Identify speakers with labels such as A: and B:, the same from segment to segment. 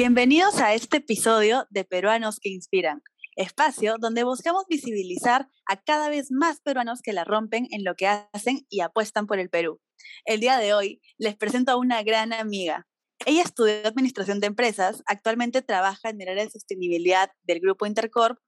A: Bienvenidos a este episodio de Peruanos que Inspiran, espacio donde buscamos visibilizar a cada vez más peruanos que la rompen en lo que hacen y apuestan por el Perú. El día de hoy les presento a una gran amiga. Ella estudió Administración de Empresas, actualmente trabaja en el área de sostenibilidad del Grupo Intercorp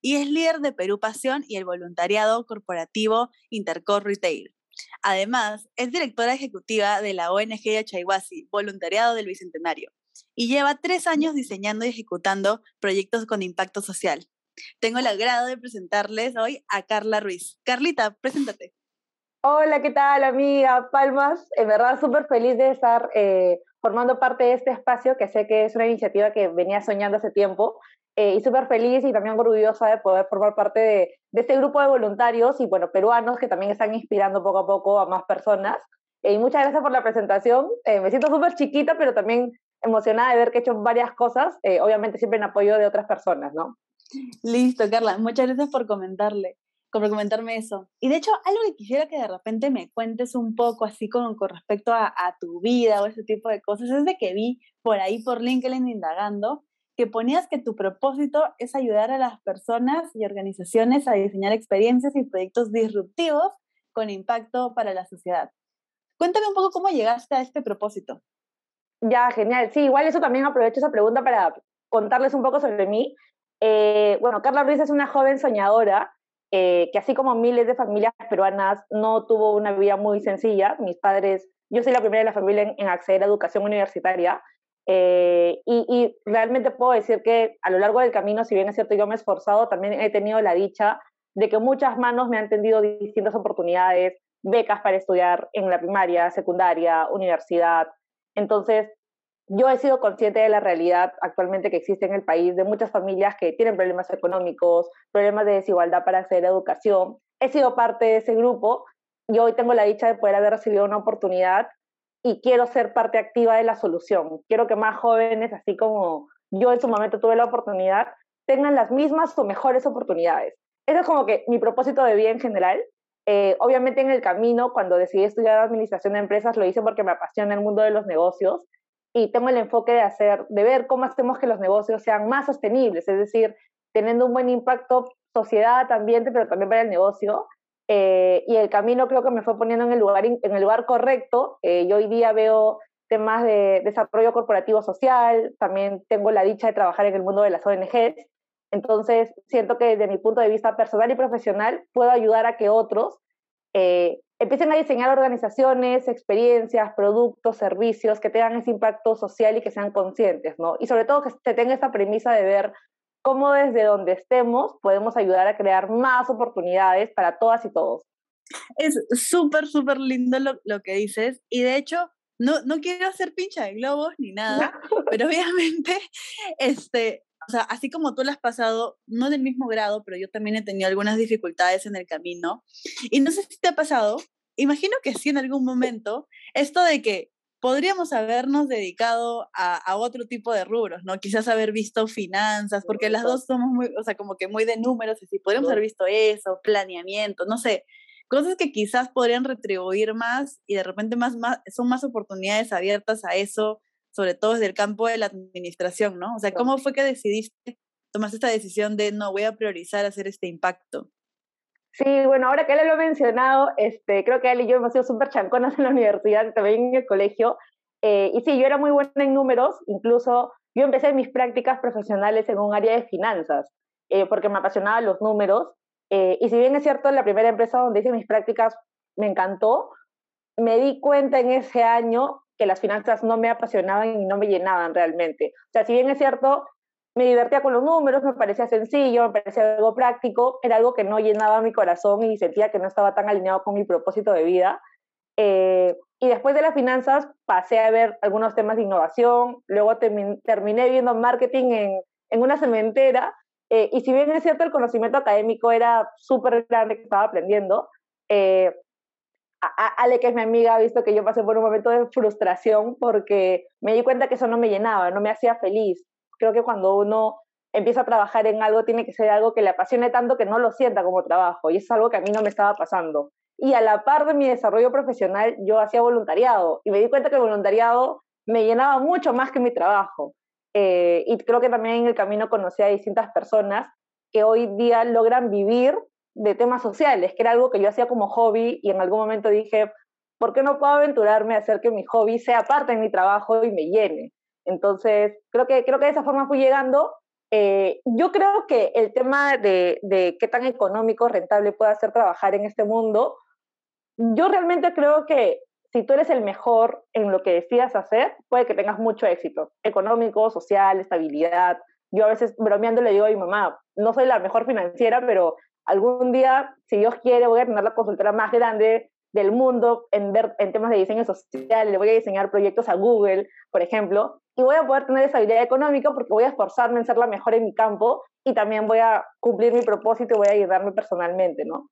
A: y es líder de Perú Pasión y el voluntariado corporativo Intercorp Retail. Además, es directora ejecutiva de la ONG Achayhuasi, Voluntariado del Bicentenario y lleva tres años diseñando y ejecutando proyectos con impacto social. Tengo el agrado de presentarles hoy a Carla Ruiz. Carlita, preséntate.
B: Hola, ¿qué tal, amiga? Palmas, en verdad súper feliz de estar eh, formando parte de este espacio, que sé que es una iniciativa que venía soñando hace tiempo, eh, y súper feliz y también orgullosa de poder formar parte de, de, este grupo de voluntarios y, bueno, peruanos que también están inspirando poco a poco a más personas. Eh, y muchas gracias por la presentación. me siento súper chiquita, pero también emocionada de ver que he hecho varias cosas, eh, obviamente siempre en apoyo de otras personas, ¿no?
A: Listo, Carla, muchas gracias por comentarle, por comentarme eso. Y de hecho, algo que quisiera que de repente me cuentes un poco así con, con respecto a, a, tu vida o ese tipo de cosas, es de que vi por ahí por LinkedIn indagando que ponías que tu propósito es ayudar a las personas y organizaciones a diseñar experiencias y proyectos disruptivos con impacto para la sociedad. Cuéntame un poco cómo llegaste a este propósito.
B: Ya, genial. Sí, igual eso también aprovecho esa pregunta para contarles un poco sobre mí. Eh, bueno, Carla Ruiz es una joven soñadora eh, que así como miles de familias peruanas no tuvo una vida muy sencilla. Mis padres, yo soy la primera de la familia en, acceder a educación universitaria eh, y, y, realmente puedo decir que a lo largo del camino, si bien es cierto yo me he esforzado, también he tenido la dicha de que muchas manos me han tendido distintas oportunidades, becas para estudiar en la primaria, secundaria, universidad, entonces, yo he sido consciente de la realidad actualmente que existe en el país, de muchas familias que tienen problemas económicos, problemas de desigualdad para acceder a educación. He sido parte de ese grupo y hoy tengo la dicha de poder haber recibido una oportunidad y quiero ser parte activa de la solución. Quiero que más jóvenes, así como yo en su momento tuve la oportunidad, tengan las mismas o mejores oportunidades. Ese es como que mi propósito de vida en general eh, obviamente en el camino, cuando decidí estudiar administración de empresas, lo hice porque me apasiona el mundo de los negocios y tengo el enfoque de hacer, de ver cómo hacemos que los negocios sean más sostenibles, es decir, teniendo un buen impacto sociedad, ambiente, pero también para el negocio. Eh, y el camino creo que me fue poniendo en el lugar, en el lugar correcto. Eh, yo hoy día veo temas de desarrollo corporativo social, también tengo la dicha de trabajar en el mundo de las ONGs entonces, siento que desde mi punto de vista personal y profesional puedo ayudar a que otros eh, empiecen a diseñar organizaciones, experiencias, productos, servicios que tengan ese impacto social y que sean conscientes, ¿no? Y sobre todo que se tenga esa premisa de ver cómo desde donde estemos podemos ayudar a crear más oportunidades para todas y todos.
A: Es súper, súper lindo lo, lo, que dices. Y de hecho, no, no quiero hacer pincha de globos ni nada, pero obviamente este, o sea, así como tú lo has pasado, no del mismo grado, pero yo también he tenido algunas dificultades en el camino. Y no sé si te ha pasado, imagino que sí en algún momento, esto de que podríamos habernos dedicado a, a, otro tipo de rubros, ¿no? Quizás haber visto finanzas, porque las dos somos muy, o sea, como que muy de números, y sí, podríamos haber visto eso, planeamiento, no sé, cosas que quizás podrían retribuir más y de repente más, más, son más oportunidades abiertas a eso sobre todo desde el campo de la administración, ¿no? O sea, ¿cómo fue que decidiste, tomaste esta decisión de no voy a priorizar hacer este impacto?
B: Sí, bueno, ahora que él lo ha mencionado, este, creo que él y yo hemos sido súper chanconas en la universidad también en el colegio. Eh, y sí, yo era muy buena en números, incluso yo empecé mis prácticas profesionales en un área de finanzas, eh, porque me apasionaban los números. Eh, y si bien es cierto, la primera empresa donde hice mis prácticas me encantó, me di cuenta en ese año que las finanzas no me apasionaban y no me llenaban realmente. O sea, si bien es cierto, me divertía con los números, me parecía sencillo, me parecía algo práctico, era algo que no llenaba mi corazón y sentía que no estaba tan alineado con mi propósito de vida. Eh, y después de las finanzas pasé a ver algunos temas de innovación, luego terminé viendo marketing en, en una cementera, eh, y si bien es cierto el conocimiento académico era súper grande que estaba aprendiendo, eh, Ale, que es mi amiga, ha visto que yo pasé por un momento de frustración porque me di cuenta que eso no me llenaba, no me hacía feliz. Creo que cuando uno empieza a trabajar en algo, tiene que ser algo que le apasione tanto que no lo sienta como trabajo. Y eso es algo que a mí no me estaba pasando. Y a la par de mi desarrollo profesional, yo hacía voluntariado y me di cuenta que el voluntariado me llenaba mucho más que mi trabajo. eh, y creo que también en el camino conocí a distintas personas que hoy día logran vivir de temas sociales, que era algo que yo hacía como hobby y en algún momento dije, ¿por qué no puedo aventurarme a hacer que mi hobby sea parte de mi trabajo y me llene? Entonces, creo que, creo que de esa forma fui llegando. Eh, yo creo que el tema de, de qué tan económico, rentable puede ser trabajar en este mundo, yo realmente creo que si tú eres el mejor en lo que decidas hacer, puede que tengas mucho éxito, económico, social, estabilidad. Yo a veces bromeando le digo a mi mamá, no soy la mejor financiera, pero algún día, si Dios quiere, voy a tener la consultora más grande del mundo en, ver, en temas de diseño social, le voy a diseñar proyectos a Google, por ejemplo, y voy a poder tener esa habilidad económica porque voy a esforzarme en ser la mejor en mi campo y también voy a cumplir mi propósito y voy a ayudarme personalmente, ¿no?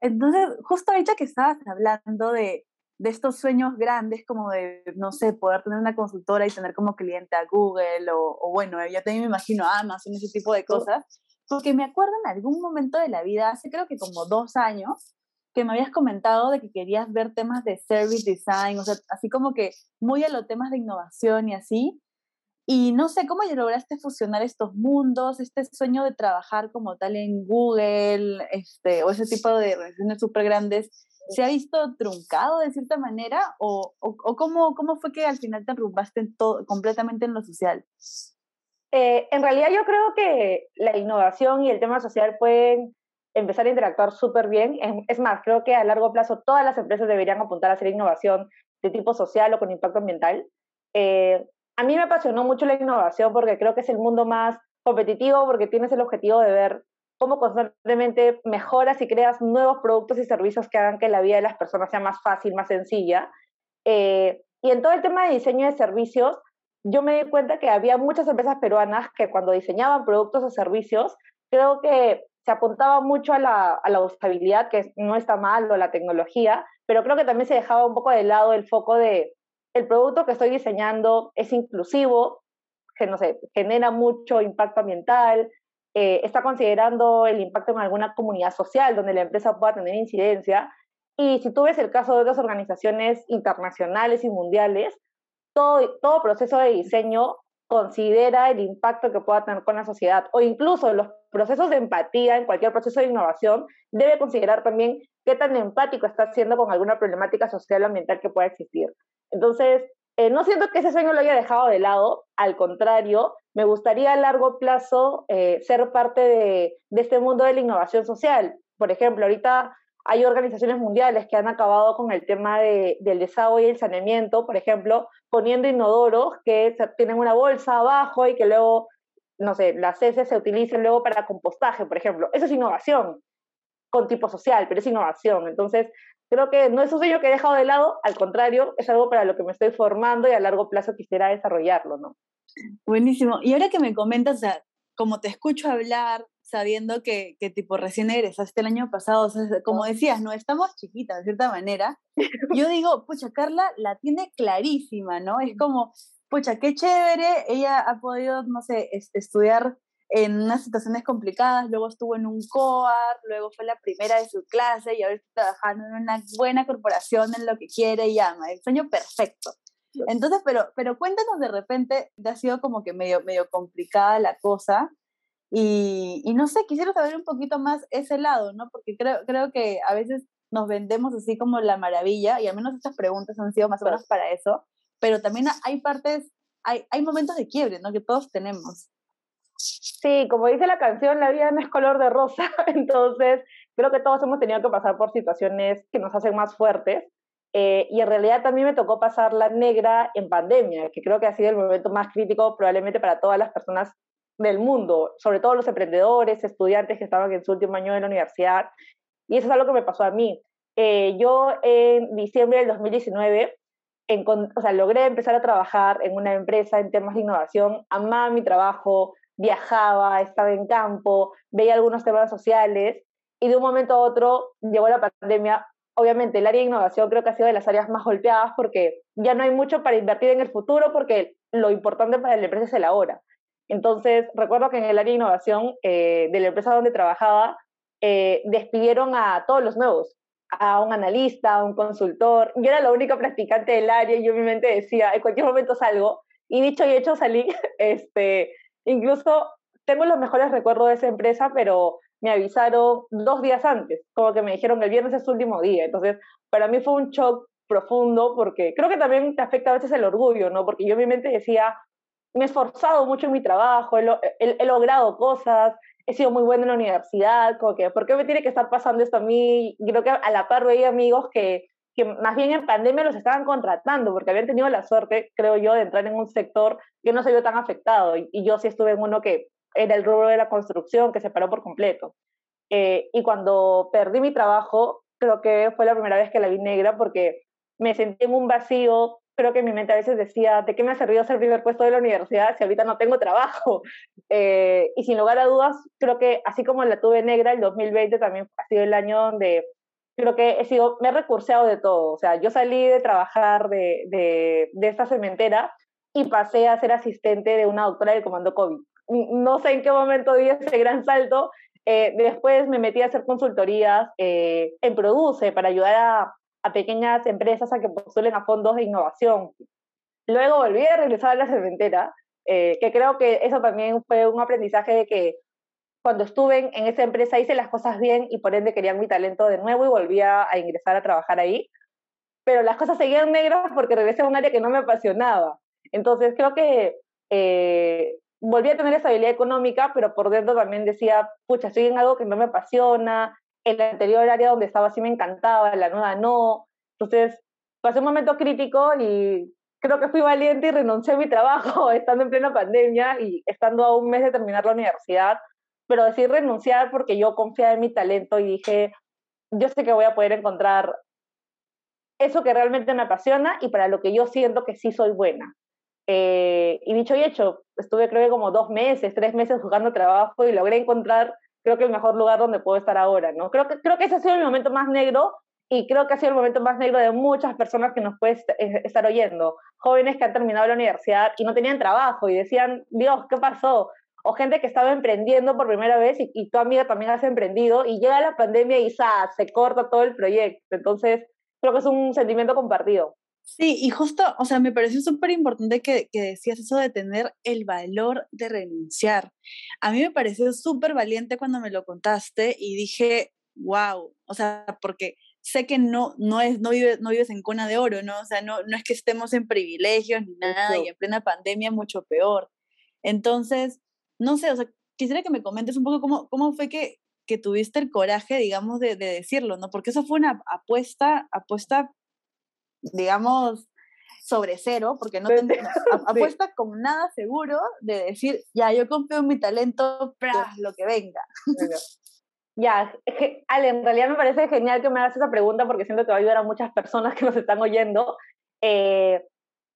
A: Entonces, justo ahorita que estabas hablando de, de estos sueños grandes, como de, no sé, poder tener una consultora y tener como cliente a Google, o, o bueno, yo también me imagino Amazon, ese tipo de cosas, porque me acuerdo en algún momento de la vida, hace creo que como dos años, que me habías comentado de que querías ver temas de service design, o sea, así como que muy a los temas de innovación y así. Y no sé cómo lograste fusionar estos mundos, este sueño de trabajar como tal en Google, este, o ese tipo de organizaciones súper grandes, ¿se ha visto truncado de cierta manera? ¿O, o, cómo, cómo, fue que al final te arrumbaste todo, completamente en lo social?
B: Eh, en realidad yo creo que la innovación y el tema social pueden empezar a interactuar súper bien. Es más, creo que a largo plazo todas las empresas deberían apuntar a hacer innovación de tipo social o con impacto ambiental. Eh, a mí me apasionó mucho la innovación porque creo que es el mundo más competitivo porque tienes el objetivo de ver cómo constantemente mejoras y creas nuevos productos y servicios que hagan que la vida de las personas sea más fácil, más sencilla. Eh, y en todo el tema de diseño de servicios, yo me di cuenta que había muchas empresas peruanas que cuando diseñaban productos o servicios, creo que se apuntaba mucho a la, a la usabilidad, que no está mal, o la tecnología, pero creo que también se dejaba un poco de lado el foco de el producto que estoy diseñando es inclusivo, que no sé, genera mucho impacto ambiental, eh, está considerando el impacto en alguna comunidad social donde la empresa pueda tener incidencia. Y si tú ves el caso de otras organizaciones internacionales y mundiales, todo, proceso de diseño considera el impacto que pueda tener con la sociedad o incluso los procesos de empatía en cualquier proceso de innovación debe considerar también qué tan empático está siendo con alguna problemática social o ambiental que pueda existir. Entonces, eh, no siento que ese sueño lo haya dejado de lado, al contrario, me gustaría a largo plazo eh, ser parte de, de este mundo de la innovación social. Por ejemplo, ahorita hay organizaciones mundiales que han acabado con el tema de, del desagüe y el saneamiento, por ejemplo, poniendo inodoros que tienen una bolsa abajo y que luego, no sé, las heces se utilizan luego para compostaje, por ejemplo. Eso es innovación con tipo social, pero es innovación. Entonces, creo que no es un sueño que he dejado de lado, al contrario, es algo para lo que me estoy formando y a largo plazo quisiera desarrollarlo, ¿no?
A: Buenísimo. Y ahora que me comentas, como te escucho hablar, sabiendo que, que tipo recién egresaste el año pasado, o sea, como decías, no estamos chiquitas de cierta manera, yo digo, pucha, Carla la tiene clarísima, ¿no? Es como, pucha, qué chévere, ella ha podido, no sé, estudiar en unas situaciones complicadas, luego estuvo en un COAR, luego fue la primera de su clase y ahora está trabajando en una buena corporación en lo que quiere y ama, el sueño perfecto. Entonces, pero, pero cuéntanos de repente, te ha sido como que medio, medio complicada la cosa, y, y, no sé, quisiera saber un poquito más ese lado, ¿no? Porque creo, creo que a veces nos vendemos así como la maravilla, y al menos estas preguntas han sido más o menos para eso, pero también hay partes, hay, hay momentos de quiebre, ¿no? Que todos tenemos.
B: Sí, como dice la canción, la vida no es color de rosa, entonces creo que todos hemos tenido que pasar por situaciones que nos hacen más fuertes. Eh, y en realidad también me tocó pasar la negra en pandemia, que creo que ha sido el momento más crítico probablemente para todas las personas del mundo, sobre todo los emprendedores, estudiantes que estaban en su último año de la universidad. Y eso es algo que me pasó a mí. Eh, yo en diciembre del 2019 o sea, logré empezar a trabajar en una empresa en temas de innovación, amaba mi trabajo, viajaba, estaba en campo, veía algunos temas sociales y de un momento a otro llegó la pandemia. Obviamente el área de innovación creo que ha sido de las áreas más golpeadas porque ya no hay mucho para invertir en el futuro porque lo importante para la empresa es el ahora. Entonces, recuerdo que en el área de innovación eh, de la empresa donde trabajaba, eh, despidieron a todos los nuevos, a un analista, a un consultor. Yo era la única practicante del área y yo en mi mente decía, en cualquier momento salgo. Y dicho y hecho salí, este, incluso tengo los mejores recuerdos de esa empresa, pero me avisaron dos días antes, como que me dijeron el viernes es su último día. Entonces, para mí fue un shock profundo porque creo que también te afecta a veces el orgullo, ¿no? Porque yo en mi mente decía, me he esforzado mucho en mi trabajo, he, logrado cosas, he sido muy buena en la universidad, como que, ¿por qué me tiene que estar pasando esto a mí? Creo que a la par veía amigos que, que más bien en pandemia los estaban contratando, porque habían tenido la suerte, creo yo, de entrar en un sector que no se vio tan afectado. Y, yo sí estuve en uno que era el rubro de la construcción, que se paró por completo. Eh, y cuando perdí mi trabajo, creo que fue la primera vez que la vi negra, porque me sentí en un vacío. Creo que mi mente a veces decía, ¿de qué me ha servido ser primer puesto de la universidad si ahorita no tengo trabajo? Eh, y sin lugar a dudas, creo que así como la tuve negra, el 2020 también ha sido el año donde creo que he sido, me he recurseado de todo. O sea, yo salí de trabajar de, de, de esta cementera y pasé a ser asistente de una doctora del comando COVID. No sé en qué momento di ese gran salto. Eh, después me metí a hacer consultorías eh, en Produce para ayudar a, a pequeñas empresas a que postulen a fondos de innovación. Luego volví a regresar a la cementera, eh, que creo que eso también fue un aprendizaje de que cuando estuve en, esa empresa hice las cosas bien y por ende querían mi talento de nuevo y volví a, ingresar a trabajar ahí. Pero las cosas seguían negras porque regresé a un área que no me apasionaba. Entonces creo que eh, volví a tener esa habilidad económica, pero por dentro también decía, pucha, estoy en algo que no me apasiona, el anterior área donde estaba sí me encantaba, la nueva no. Entonces, pasé un momento crítico y creo que fui valiente y renuncié a mi trabajo estando en plena pandemia y estando a un mes de terminar la universidad, pero decidí renunciar porque yo confiaba en mi talento y dije, yo sé que voy a poder encontrar eso que realmente me apasiona y para lo que yo siento que sí soy buena. Eh, y dicho y hecho, estuve creo que como dos meses, tres meses buscando trabajo y logré encontrar creo que el mejor lugar donde puedo estar ahora, ¿no? Creo que, creo que ese ha sido el momento más negro y creo que ha sido el momento más negro de muchas personas que nos puede eh, estar oyendo. Jóvenes que han terminado la universidad y no tenían trabajo y decían, Dios, ¿qué pasó? O gente que estaba emprendiendo por primera vez y, y tu amiga también has emprendido y llega la pandemia y se corta todo el proyecto. Entonces, creo que es un sentimiento compartido.
A: Sí, y justo, o sea, me pareció súper importante que, que, decías eso de tener el valor de renunciar. A mí me pareció súper valiente cuando me lo contaste y dije, wow, o sea, porque sé que no, no, es, no, vives, no vives en cuna de oro, ¿no? O sea, no, no es que estemos en privilegios ni nada y en plena pandemia mucho peor. Entonces, no sé, o sea, quisiera que me comentes un poco cómo, cómo fue que, que tuviste el coraje, digamos, de, de decirlo, ¿no? Porque eso fue una apuesta, apuesta digamos, sobre cero, porque no apuesta con nada seguro de decir, ya, yo confío en mi talento, para lo que venga.
B: Ya, Ale, en realidad me parece genial que me hagas esa pregunta porque siento que va a ayudar a muchas personas que nos están oyendo. Eh,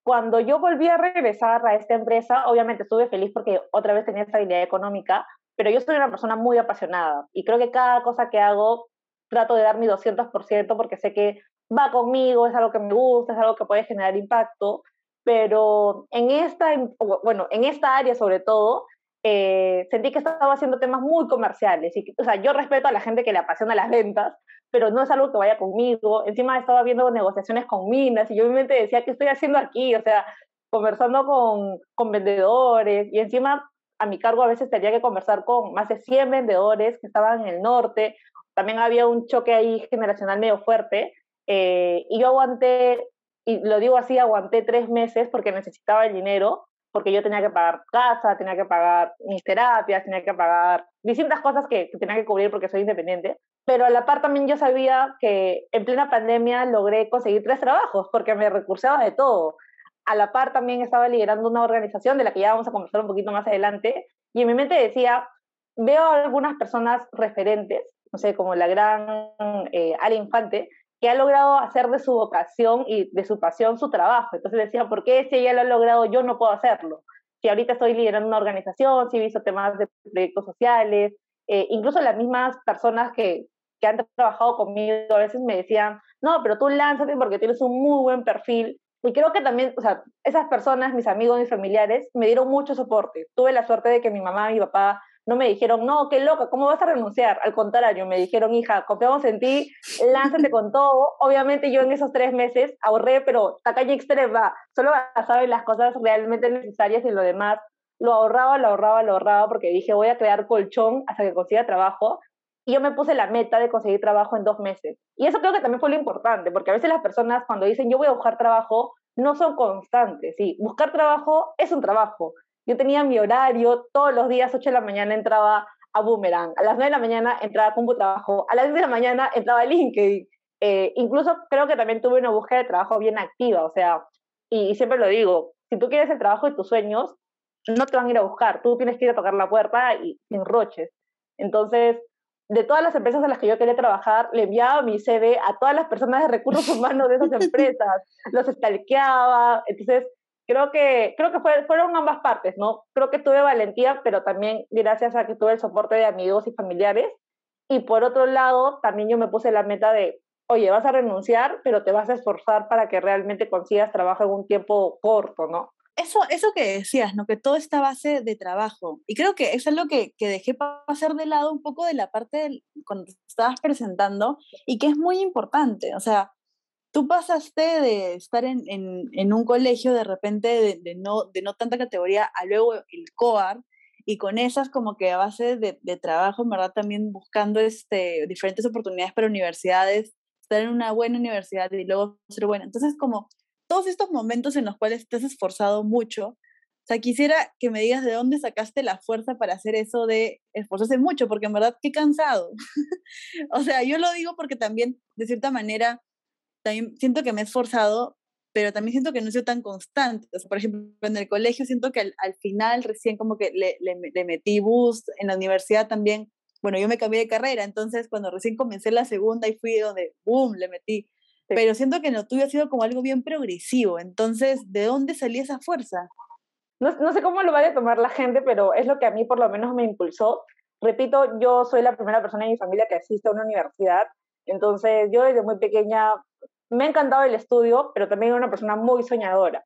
B: cuando yo volví a regresar a esta empresa, obviamente estuve feliz porque otra vez tenía estabilidad económica, pero yo soy una persona muy apasionada y creo que cada cosa que hago trato de dar mi 200% porque sé que va conmigo, es algo que me gusta, es algo que puede generar impacto, pero en esta, bueno, en esta área sobre todo, eh, sentí que estaba haciendo temas muy comerciales. Y, o sea, yo respeto a la gente que le apasiona las ventas, pero no es algo que vaya conmigo. Encima estaba viendo negociaciones con minas y yo mi decía, ¿qué estoy haciendo aquí? O sea, conversando con, con vendedores y encima a mi cargo a veces tenía que conversar con más de 100 vendedores que estaban en el norte. También había un choque ahí generacional medio fuerte. Eh, y yo aguanté, y lo digo así, aguanté tres meses porque necesitaba el dinero, porque yo tenía que pagar casa, tenía que pagar mis terapias, tenía que pagar distintas cosas que, tenía que cubrir porque soy independiente. Pero a la par también yo sabía que en plena pandemia logré conseguir tres trabajos porque me recursaba de todo. A la par también estaba liderando una organización de la que ya vamos a conversar un poquito más adelante y en mi mente decía, veo a algunas personas referentes, no sé, como la gran eh, Infante, que ha logrado hacer de su vocación y de su pasión su trabajo. Entonces decía, ¿por qué si ella lo ha logrado yo no puedo hacerlo? Si ahorita estoy liderando una organización, si he visto temas de proyectos sociales, eh, incluso las mismas personas que, que han trabajado conmigo a veces me decían, no, pero tú lánzate porque tienes un muy buen perfil. Y creo que también, o sea, esas personas, mis amigos, mis familiares, me dieron mucho soporte. Tuve la suerte de que mi mamá mi papá no me dijeron, no, qué loca, ¿cómo vas a renunciar? Al contrario, me dijeron, hija, confiamos en ti, lánzate con todo. Obviamente yo en esos tres meses ahorré, pero tacaña extrema, solo basado en las cosas realmente necesarias y lo demás. Lo ahorraba, lo ahorraba, lo ahorraba, porque dije, voy a crear colchón hasta que consiga trabajo. Y yo me puse la meta de conseguir trabajo en dos meses. Y eso creo que también fue lo importante, porque a veces las personas cuando dicen, yo voy a buscar trabajo, no son constantes. Sí, buscar trabajo es un trabajo. Yo tenía mi horario, todos los días, 8 de la mañana entraba a Boomerang, a las 9 de la mañana entraba a Compu Trabajo, a las 10 de la mañana entraba a LinkedIn. Eh, incluso creo que también tuve una búsqueda de trabajo bien activa, o sea, y, siempre lo digo, si tú quieres el trabajo de tus sueños, no te van a ir a buscar, tú tienes que ir a tocar la puerta y sin roches. Entonces, de todas las empresas en las que yo quería trabajar, le enviaba mi CV a todas las personas de recursos humanos de esas empresas, los stalkeaba, entonces creo que, creo que fueron ambas partes, ¿no? Creo que tuve valentía, pero también gracias a que tuve el soporte de amigos y familiares. Y por otro lado, también yo me puse la meta de, oye, vas a renunciar, pero te vas a esforzar para que realmente consigas trabajo en un tiempo corto, ¿no?
A: Eso, eso que decías, ¿no? Que todo está a base de trabajo. Y creo que eso es lo que, que dejé pasar de lado un poco de la parte del, cuando te estabas presentando y que es muy importante. O sea, tú pasaste de estar en, en, un colegio de repente de, no, de no tanta categoría a luego el COAR y con esas como que a base de, de, trabajo, verdad, también buscando este, diferentes oportunidades para universidades, estar en una buena universidad y luego ser buena. Entonces, como todos estos momentos en los cuales te esforzado mucho, o sea, quisiera que me digas de dónde sacaste la fuerza para hacer eso de esforzarse mucho, porque en verdad, qué cansado. o sea, yo lo digo porque también, de cierta manera, también siento que me he esforzado, pero también siento que no he sido tan constante. por ejemplo, en el colegio siento que al, final recién como que le, le, metí boost, en la universidad también, bueno, yo me cambié de carrera, entonces cuando recién comencé la segunda y fui donde, boom, le metí. Pero siento que lo tuyo ha sido como algo bien progresivo, entonces, ¿de dónde salía esa fuerza?
B: No, no sé cómo lo vaya a tomar la gente, pero es lo que a mí por lo menos me impulsó. Repito, yo soy la primera persona en mi familia que asiste a una universidad, entonces yo desde muy pequeña me ha encantado el estudio, pero también era una persona muy soñadora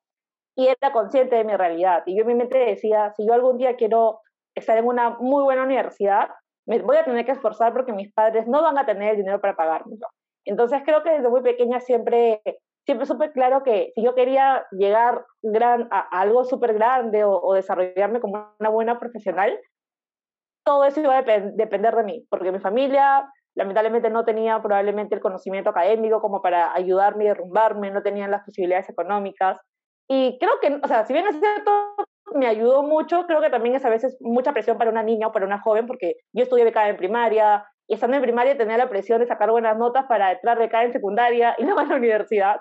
B: y era consciente de mi realidad. Y yo en mi mente decía, si yo algún día quiero estar en una muy buena universidad, me voy a tener que esforzar porque mis padres no van a tener el dinero para pagármelo. Entonces creo que desde muy pequeña siempre, siempre supe claro que si yo quería llegar a, algo súper grande o, desarrollarme como una buena profesional, todo eso iba a depender de mí, porque mi familia lamentablemente no tenía probablemente el conocimiento académico como para ayudarme y derrumbarme, no tenían las posibilidades económicas. Y creo que, o sea, si bien es cierto, me ayudó mucho, creo que también es a veces mucha presión para una niña o para una joven, porque yo estudié becada en primaria, y estando en primaria tenía la presión de sacar buenas notas para entrar becada en secundaria y luego a la universidad.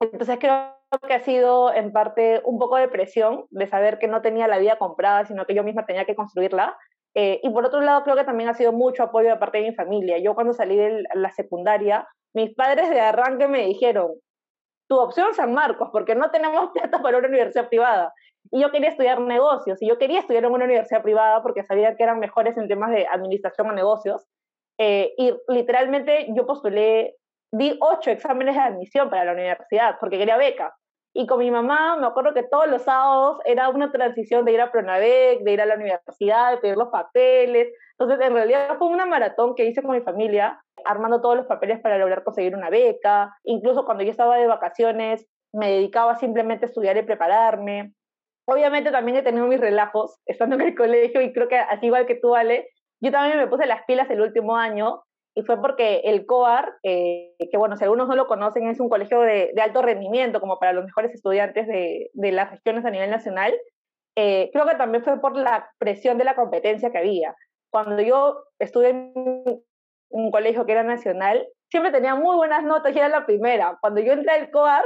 B: Entonces creo que ha sido en parte un poco de presión de saber que no tenía la vida comprada, sino que yo misma tenía que construirla. Eh, y por otro lado, creo que también ha sido mucho apoyo de parte de mi familia. Yo cuando salí de la secundaria, mis padres de arranque me dijeron, tu opción San Marcos, porque no tenemos plata para una universidad privada. Y yo quería estudiar negocios, y yo quería estudiar en una universidad privada porque sabía que eran mejores en temas de administración o negocios. Eh, y literalmente yo postulé, di ocho exámenes de admisión para la universidad porque quería becas. Y con mi mamá me acuerdo que todos los sábados era una transición de ir a Pronadec, de ir a la universidad, de pedir los papeles. Entonces, en realidad fue una maratón que hice con mi familia, armando todos los papeles para lograr conseguir una beca. Incluso cuando yo estaba de vacaciones, me dedicaba simplemente a estudiar y prepararme. Obviamente también he tenido mis relajos estando en el colegio y creo que así igual que tú, Ale, yo también me puse las pilas el último año y fue porque el COAR, eh, que bueno, si algunos no lo conocen, es un colegio de, de alto rendimiento, como para los mejores estudiantes de, de las regiones a nivel nacional, eh, creo que también fue por la presión de la competencia que había. Cuando yo estuve en un colegio que era nacional, siempre tenía muy buenas notas y era la primera. Cuando yo entré al COAR,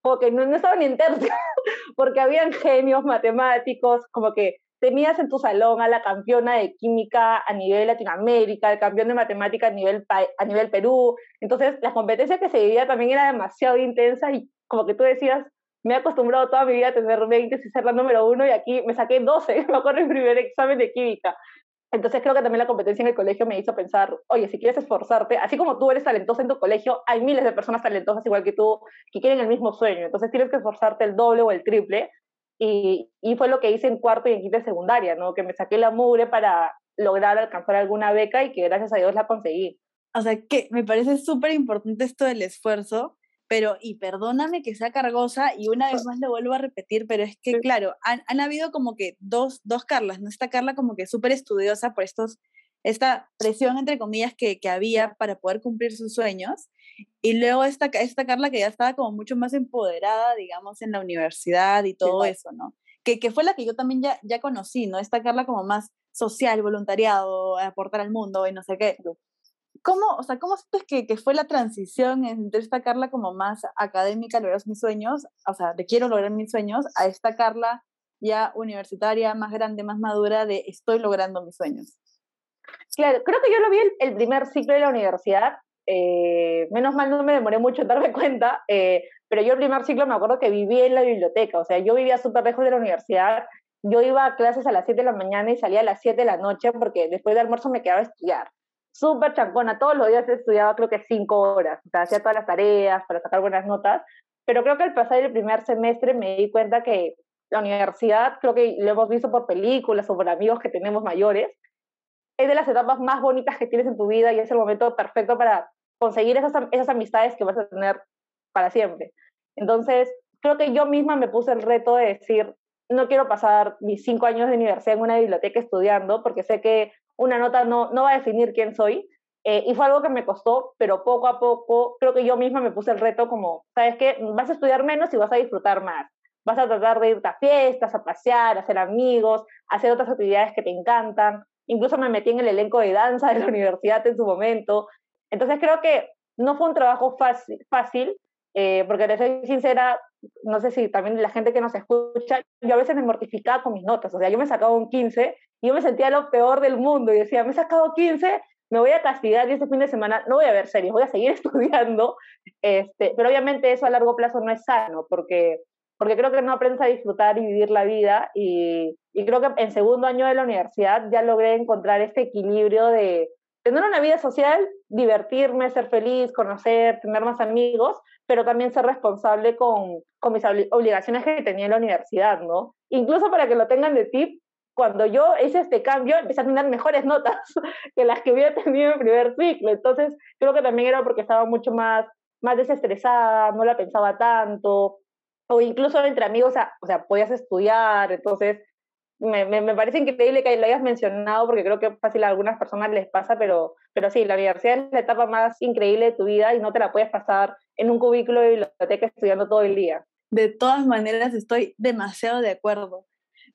B: porque no, no estaba ni en tercio, porque habían genios matemáticos, como que tenías en tu salón a la campeona de química a nivel Latinoamérica, el campeón de matemática a nivel, a nivel Perú. Entonces, la competencia que se vivía también era demasiado intensa y como que tú decías, me he acostumbrado toda mi vida a tener 20 y ser la número uno y aquí me saqué 12, me acuerdo el primer examen de química. Entonces creo que también la competencia en el colegio me hizo pensar, oye, si quieres esforzarte, así como tú eres talentosa en tu colegio, hay miles de personas talentosas igual que tú que quieren el mismo sueño. Entonces tienes que esforzarte el doble o el triple y, y, fue lo que hice en cuarto y en quinto de secundaria, ¿no? Que me saqué la mugre para lograr alcanzar alguna beca y que gracias a Dios la conseguí.
A: O sea, que me parece súper importante esto del esfuerzo, pero, y perdóname que sea cargosa, y una vez más lo vuelvo a repetir, pero es que, claro, han, han habido como que dos, dos Carlas, ¿no? Esta Carla como que súper estudiosa por estos, esta presión, entre comillas, que, que había para poder cumplir sus sueños, y luego esta, esta Carla que ya estaba como mucho más empoderada, digamos, en la universidad y todo eso, ¿no? Que, que, fue la que yo también ya, ya conocí, ¿no? Esta Carla como más social, voluntariado, aportar al mundo y no sé qué. ¿Cómo, o sea, cómo sientes que, que, fue la transición entre esta Carla como más académica, lograr mis sueños, o sea, de quiero lograr mis sueños, a esta Carla ya universitaria, más grande, más madura, de estoy logrando mis sueños?
B: Claro, creo que yo lo vi el, el primer ciclo de la universidad eh, menos mal no me demoré mucho en darme cuenta, eh, pero yo el primer ciclo me acuerdo que viví en la biblioteca, o sea, yo vivía súper lejos de la universidad, yo iba a clases a las 7 de la mañana y salía a las 7 de la noche porque después del almuerzo me quedaba a estudiar. Súper chancona, todos los días estudiaba creo que 5 horas, o sea, hacía todas las tareas para sacar buenas notas, pero creo que al pasar el primer semestre me di cuenta que la universidad, creo que lo hemos visto por películas o por amigos que tenemos mayores, es de las etapas más bonitas que tienes en tu vida y es el momento perfecto para conseguir esas, esas amistades que vas a tener para siempre. Entonces, creo que yo misma me puse el reto de decir, no quiero pasar mis cinco años de universidad en una biblioteca estudiando, porque sé que una nota no, no va a definir quién soy. Eh, y fue algo que me costó, pero poco a poco creo que yo misma me puse el reto como, ¿sabes qué? Vas a estudiar menos y vas a disfrutar más. Vas a tratar de irte a fiestas, a pasear, a hacer amigos, a hacer otras actividades que te encantan. Incluso me metí en el elenco de danza de la universidad en su momento. Entonces creo que no fue un trabajo fácil, fácil eh, porque te soy sincera, no sé si también la gente que nos escucha, yo a veces me mortificaba con mis notas, o sea, yo me sacaba un 15 y yo me sentía lo peor del mundo y decía, me he sacado 15, me voy a castigar y este fin de semana no voy a ver series, voy a seguir estudiando, este, pero obviamente eso a largo plazo no es sano, porque, porque creo que no aprendes a disfrutar y vivir la vida y, y creo que en segundo año de la universidad ya logré encontrar este equilibrio de, tener una vida social, divertirme, ser feliz, conocer, tener más amigos, pero también ser responsable con, con mis obligaciones que tenía en la universidad, ¿no? Incluso para que lo tengan de tip, cuando yo hice este cambio, empecé a tener mejores notas que las que hubiera tenido en primer ciclo. Entonces, creo que también era porque estaba mucho más, más desestresada, no la pensaba tanto, o incluso entre amigos, o sea, podías estudiar, entonces me, me, parece increíble que lo hayas mencionado porque creo que fácil a algunas personas les pasa, pero, pero sí, la universidad es la etapa más increíble de tu vida y no te la puedes pasar en un cubículo de biblioteca estudiando todo el día.
A: De todas maneras, estoy demasiado de acuerdo.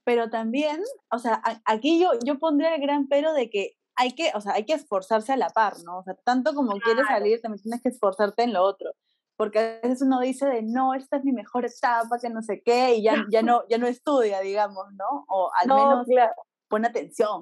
A: Pero también, o sea, aquí yo, yo pondría el gran pero de que hay que, o sea, hay que esforzarse a la par, ¿no? O sea, tanto como quieres salir, también tienes que esforzarte en lo otro porque a veces uno dice de no, esta es mi mejor etapa, que no sé qué, y ya, ya, no, ya no estudia, digamos, ¿no? O al menos pone atención.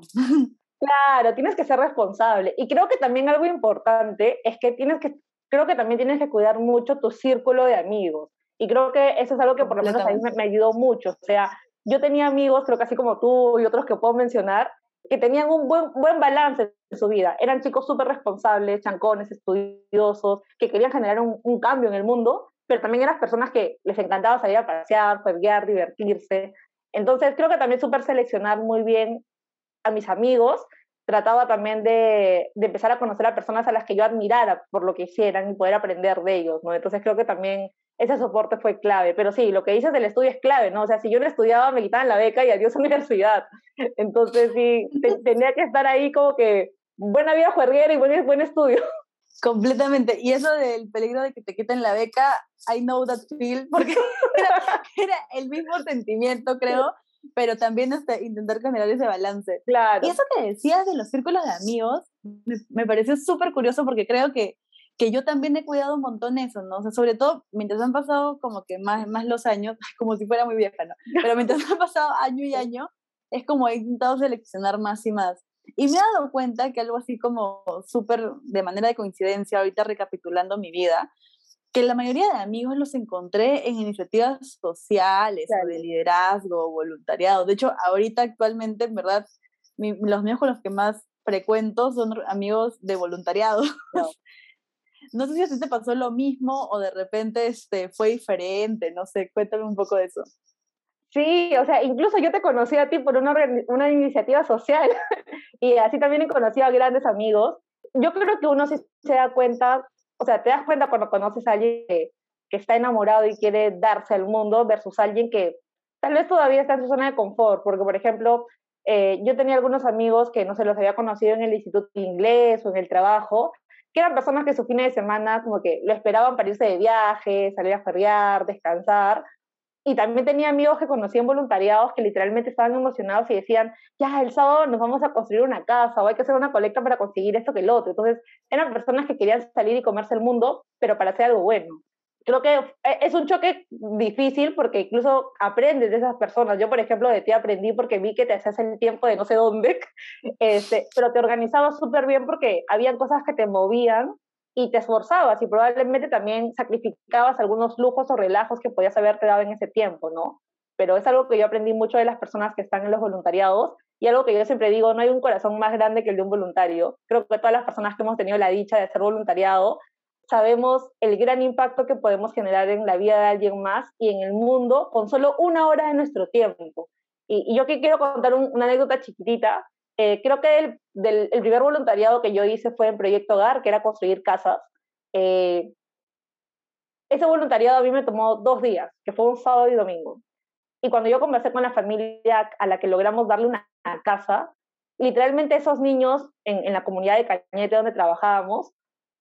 B: Claro, tienes que ser responsable. Y creo que también algo importante es que tienes que, creo que también tienes que cuidar mucho tu círculo de amigos. Y creo que eso es algo que por lo menos a mí me, me ayudó mucho. O sea, yo tenía amigos, creo que así como tú y otros que puedo mencionar, que tenían un buen, buen balance en su vida. Eran chicos súper responsables, chancones, estudiosos, que querían generar un, un, cambio en el mundo, pero también eran personas que les encantaba salir a pasear, jugar, divertirse. Entonces creo que también súper seleccionar muy bien a mis amigos. Trataba también de, de, empezar a conocer a personas a las que yo admirara por lo que hicieran y poder aprender de ellos, ¿no? Entonces creo que también ese soporte fue clave. Pero sí, lo que dices del estudio es clave, ¿no? O sea, si yo no estudiaba, me quitaban la beca y adiós a universidad. Entonces sí, tenía que estar ahí como que buena vida juerguera y buen, buen estudio.
A: Completamente. Y eso del peligro de que te quiten la beca, I know that feel, porque era, era el mismo sentimiento, creo, pero también hasta intentar generar ese balance.
B: Claro.
A: Y eso que decías de los círculos de amigos, me, me pareció súper curioso porque creo que que yo también he cuidado un montón eso, ¿no? O sea, sobre todo mientras han pasado como que más, más los años, como si fuera muy vieja, ¿no? Pero mientras han pasado año y año, es como he intentado seleccionar más y más. Y me he dado cuenta que algo así como súper de manera de coincidencia, ahorita recapitulando mi vida, que la mayoría de amigos los encontré en iniciativas sociales, o de liderazgo, voluntariado. De hecho, ahorita actualmente, en verdad, los míos con los que más frecuento son amigos de voluntariado. No sé si a ti te pasó lo mismo o de repente este, fue diferente, no sé, cuéntame un poco de eso.
B: Sí, o sea, incluso yo te conocí a ti por una, una iniciativa social y así también he conocido a grandes amigos. Yo creo que uno sí se da cuenta, o sea, te das cuenta cuando conoces a alguien que, está enamorado y quiere darse al mundo versus alguien que tal vez todavía está en su zona de confort, porque por ejemplo, eh, yo tenía algunos amigos que no se los había conocido en el instituto inglés o en el trabajo, que eran personas que su fin de semana como que lo esperaban para irse de viaje, salir a feriar, descansar, y también tenía amigos que conocían voluntariados que literalmente estaban emocionados y decían, ya, el sábado nos vamos a construir una casa o hay que hacer una colecta para conseguir esto que el otro. Entonces, eran personas que querían salir y comerse el mundo, pero para hacer algo bueno. Creo que e, es un choque difícil porque incluso aprendes de esas personas. Yo, por ejemplo, de ti aprendí porque vi que te hacías el tiempo de no sé dónde, este, pero te organizabas súper bien porque habían cosas que te movían y te esforzabas y probablemente también sacrificabas algunos lujos o relajos que podías haberte dado en ese tiempo, ¿no? Pero es algo que yo aprendí mucho de las personas que están en los voluntariados y algo que yo siempre digo, no hay un corazón más grande que el de un voluntario. Creo que todas las personas que hemos tenido la dicha de ser voluntariado sabemos el gran impacto que podemos generar en la vida de alguien más y en el mundo con solo una hora de nuestro tiempo. Y, yo aquí quiero contar una anécdota chiquitita eh, creo que el, del, el primer voluntariado que yo hice fue en Proyecto Hogar, que era construir casas. Eh, ese voluntariado a mí me tomó dos días, que fue un sábado y domingo. Y cuando yo conversé con la familia a la que logramos darle una, casa, literalmente esos niños en, en, la comunidad de Cañete donde trabajábamos,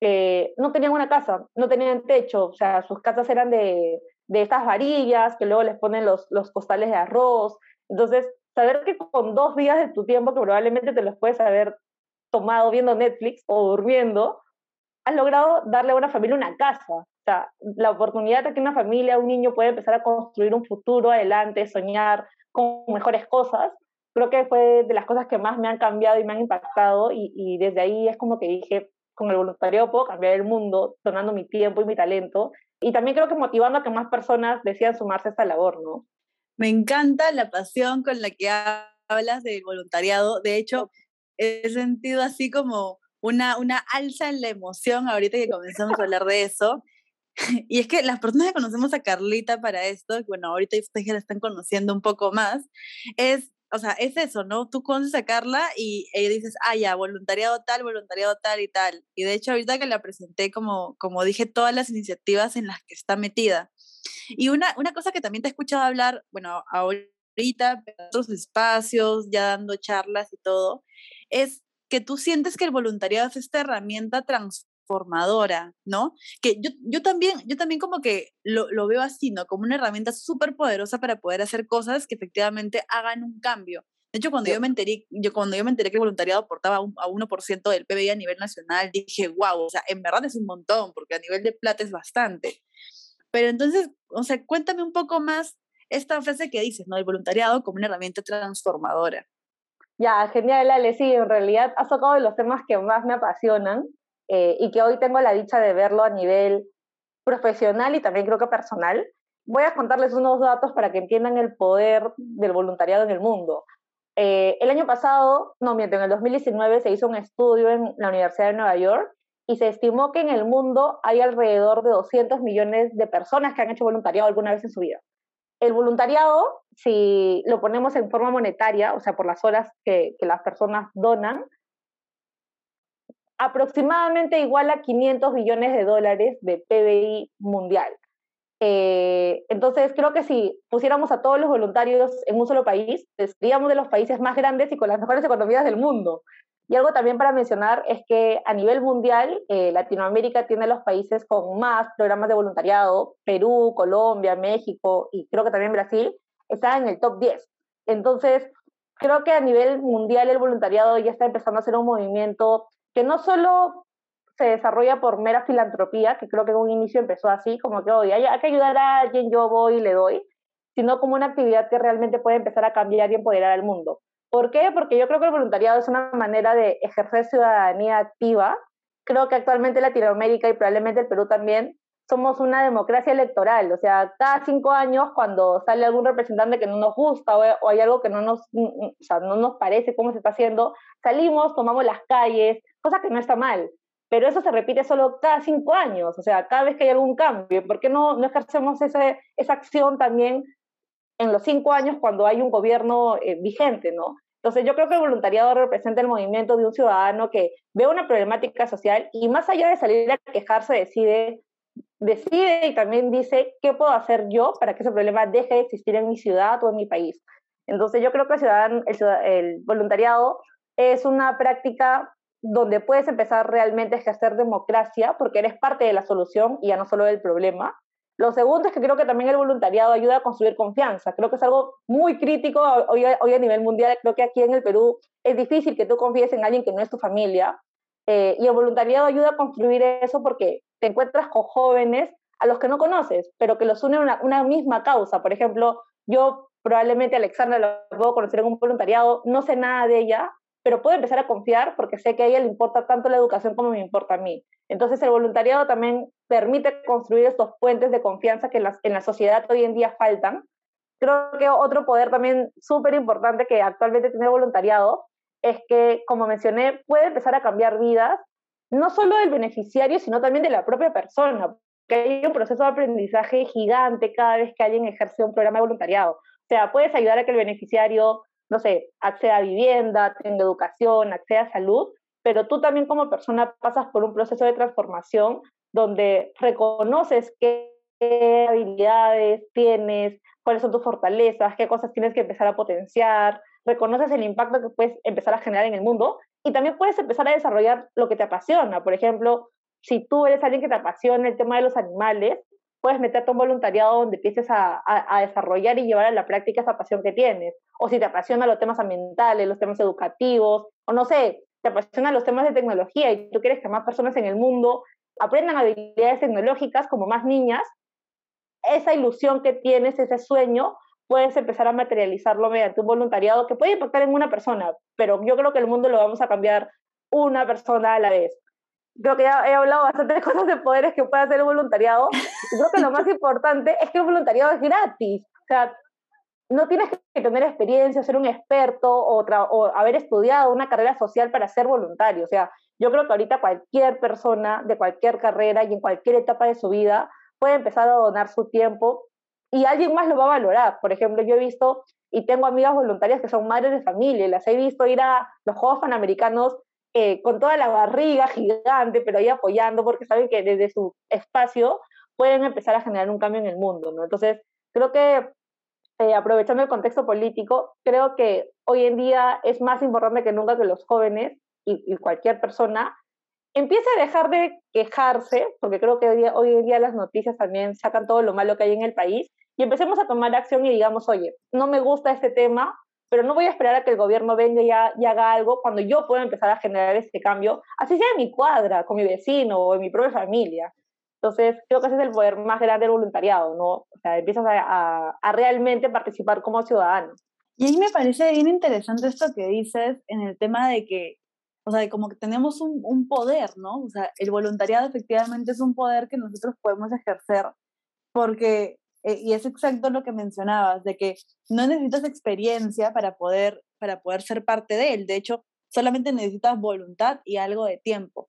B: eh, no tenían una casa, no tenían techo, o sea, sus casas eran de, de estas varillas que luego les ponen los, los costales de arroz. Entonces, saber que con dos días de tu tiempo, que probablemente te los puedes haber tomado viendo Netflix o durmiendo, has logrado darle a una familia una casa. O sea, la oportunidad de que una familia, un niño puede empezar a construir un futuro adelante, soñar con mejores cosas, creo que fue de las cosas que más me han cambiado y me han impactado y, y desde ahí es como que dije, con el voluntariado puedo cambiar el mundo, donando mi tiempo y mi talento y también creo que motivando a que más personas decidan sumarse a esta labor, ¿no?
A: Me encanta la pasión con la que hablas del voluntariado. De hecho, he sentido así como una, una alza en la emoción ahorita que comenzamos a hablar de eso. Y es que las personas que conocemos a Carlita para esto, bueno, ahorita ustedes ya la están conociendo un poco más, es, o sea, es eso, ¿no? Tú conoces a Carla y ella dices, ah, ya, voluntariado tal, voluntariado tal y tal. Y de hecho, ahorita que la presenté, como, como dije, todas las iniciativas en las que está metida. Y una, una cosa que también te he escuchado hablar, bueno, ahorita, en otros espacios, ya dando charlas y todo, es que tú sientes que el voluntariado es esta herramienta transformadora, ¿no? Que yo, yo, también, yo también como que lo, lo veo así, ¿no? Como una herramienta súper poderosa para poder hacer cosas que efectivamente hagan un cambio. De hecho, cuando yo me enteré, yo cuando yo me enteré que el voluntariado aportaba a 1% del PBI a nivel nacional, dije, wow, o sea, en verdad es un montón, porque a nivel de plata es bastante. Pero entonces, o sea, cuéntame un poco más esta frase que dices, ¿no? El voluntariado como una herramienta transformadora.
B: Ya, genial, Ale. Sí, en realidad has tocado de los temas que más me apasionan eh, y que hoy tengo la dicha de verlo a nivel profesional y también creo que personal. Voy a contarles unos datos para que entiendan el poder del voluntariado en el mundo. Eh, el año pasado, no miento, en el 2019 se hizo un estudio en la Universidad de Nueva York y se estimó que en el mundo hay alrededor de 200 millones de personas que han hecho voluntariado alguna vez en su vida. El voluntariado, si lo ponemos en forma monetaria, o sea, por las horas que, las personas donan, aproximadamente igual a 500 billones de dólares de PBI mundial. Eh, entonces, creo que si pusiéramos a todos los voluntarios en un solo país, seríamos de los países más grandes y con las mejores economías del mundo. Y algo también para mencionar es que a nivel mundial, eh, Latinoamérica tiene los países con más programas de voluntariado, Perú, Colombia, México y creo que también Brasil, están en el top 10. Entonces, creo que a nivel mundial el voluntariado ya está empezando a ser un movimiento que no solo se desarrolla por mera filantropía, que creo que en un inicio empezó así, como que, oye, hay, que ayudar a alguien, yo voy y le doy, sino como una actividad que realmente puede empezar a cambiar y empoderar al mundo. ¿Por qué? Porque yo creo que el voluntariado es una manera de ejercer ciudadanía activa. Creo que actualmente Latinoamérica y probablemente el Perú también somos una democracia electoral. O sea, cada cinco años cuando sale algún representante que no nos gusta o, hay algo que no nos, o sea, no nos parece cómo se está haciendo, salimos, tomamos las calles, cosa que no está mal. Pero eso se repite solo cada cinco años, o sea, cada vez que hay algún cambio. ¿Por qué no, no ejercemos esa acción también en los cinco años cuando hay un gobierno eh, vigente, ¿no? Entonces yo creo que el voluntariado representa el movimiento de un ciudadano que ve una problemática social y más allá de salir a quejarse decide, decide y también dice qué puedo hacer yo para que ese problema deje de existir en mi ciudad o en mi país. Entonces yo creo que el, ciudadano, el, voluntariado es una práctica donde puedes empezar realmente a ejercer democracia porque eres parte de la solución y ya no solo del problema. Lo segundo es que creo que también el voluntariado ayuda a construir confianza. Creo que es algo muy crítico hoy, hoy a nivel mundial. Creo que aquí en el Perú es difícil que tú confíes en alguien que no es tu familia. Eh, y el voluntariado ayuda a construir eso porque te encuentras con jóvenes a los que no conoces, pero que los une una, una misma causa. Por ejemplo, yo probablemente Alexandra lo puedo conocer en un voluntariado, no sé nada de ella, pero puedo empezar a confiar porque sé que a ella le importa tanto la educación como me importa a mí. Entonces el voluntariado también permite construir estos puentes de confianza que en la, sociedad hoy en día faltan. Creo que otro poder también súper importante que actualmente tiene el voluntariado es que, como mencioné, puede empezar a cambiar vidas, no solo del beneficiario, sino también de la propia persona, que hay un proceso de aprendizaje gigante cada vez que alguien ejerce un programa de voluntariado. O sea, puedes ayudar a que el beneficiario no sé, acceda a vivienda, tenga educación, acceda a salud, pero tú también como persona pasas por un proceso de transformación donde reconoces qué habilidades tienes, cuáles son tus fortalezas, qué cosas tienes que empezar a potenciar, reconoces el impacto que puedes empezar a generar en el mundo y también puedes empezar a desarrollar lo que te apasiona. Por ejemplo, si tú eres alguien que te apasiona el tema de los animales, puedes meterte a un voluntariado donde empieces a, desarrollar y llevar a la práctica esa pasión que tienes. O si te apasionan los temas ambientales, los temas educativos, o no sé, te apasionan los temas de tecnología y tú quieres que más personas en el mundo aprendan habilidades tecnológicas como más niñas, esa ilusión que tienes, ese sueño, puedes empezar a materializarlo mediante un voluntariado que puede impactar en una persona, pero yo creo que el mundo lo vamos a cambiar una persona a la vez creo que ya he hablado bastante de cosas de poderes que puede hacer el voluntariado. Creo que lo más importante es que el voluntariado es gratis. O sea, no tienes que tener experiencia, ser un experto o, o, haber estudiado una carrera social para ser voluntario. O sea, yo creo que ahorita cualquier persona de cualquier carrera y en cualquier etapa de su vida puede empezar a donar su tiempo y alguien más lo va a valorar. Por ejemplo, yo he visto y tengo amigas voluntarias que son madres de familia y las he visto ir a los Juegos Panamericanos eh, con toda la barriga gigante, pero ahí apoyando, porque saben que desde su espacio pueden empezar a generar un cambio en el mundo, ¿no? Entonces, creo que eh, aprovechando el contexto político, creo que hoy en día es más importante que nunca que los jóvenes y, cualquier persona empiece a dejar de quejarse, porque creo que hoy, hoy en día las noticias también sacan todo lo malo que hay en el país, y empecemos a tomar acción y digamos, oye, no me gusta este tema, pero no voy a esperar a que el gobierno venga y, haga algo cuando yo pueda empezar a generar este cambio, así sea en mi cuadra, con mi vecino o en mi propia familia. Entonces, creo que ese es el poder más grande del voluntariado, ¿no? O sea, empiezas a, a, realmente participar como ciudadano.
A: Y ahí me parece bien interesante esto que dices en el tema de que, o sea, de como que tenemos un, un poder, ¿no? O sea, el voluntariado efectivamente es un poder que nosotros podemos ejercer porque eh, y es exacto lo que mencionabas, de que no necesitas experiencia para poder, para poder ser parte de él. De hecho, solamente necesitas voluntad y algo de tiempo.